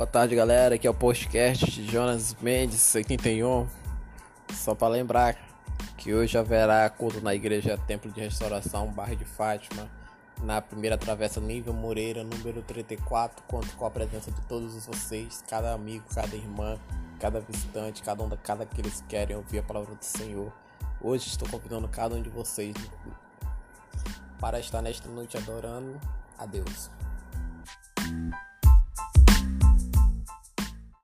Boa tarde, galera. Aqui é o podcast de Jonas Mendes 81. Só para lembrar que hoje haverá culto na igreja Templo de Restauração, Barra de Fátima, na primeira travessa Nível Moreira, número 34. Conto com a presença de todos vocês, cada amigo, cada irmã, cada visitante, cada um da cada que eles querem ouvir a palavra do Senhor. Hoje estou convidando cada um de vocês para estar nesta noite adorando a Deus.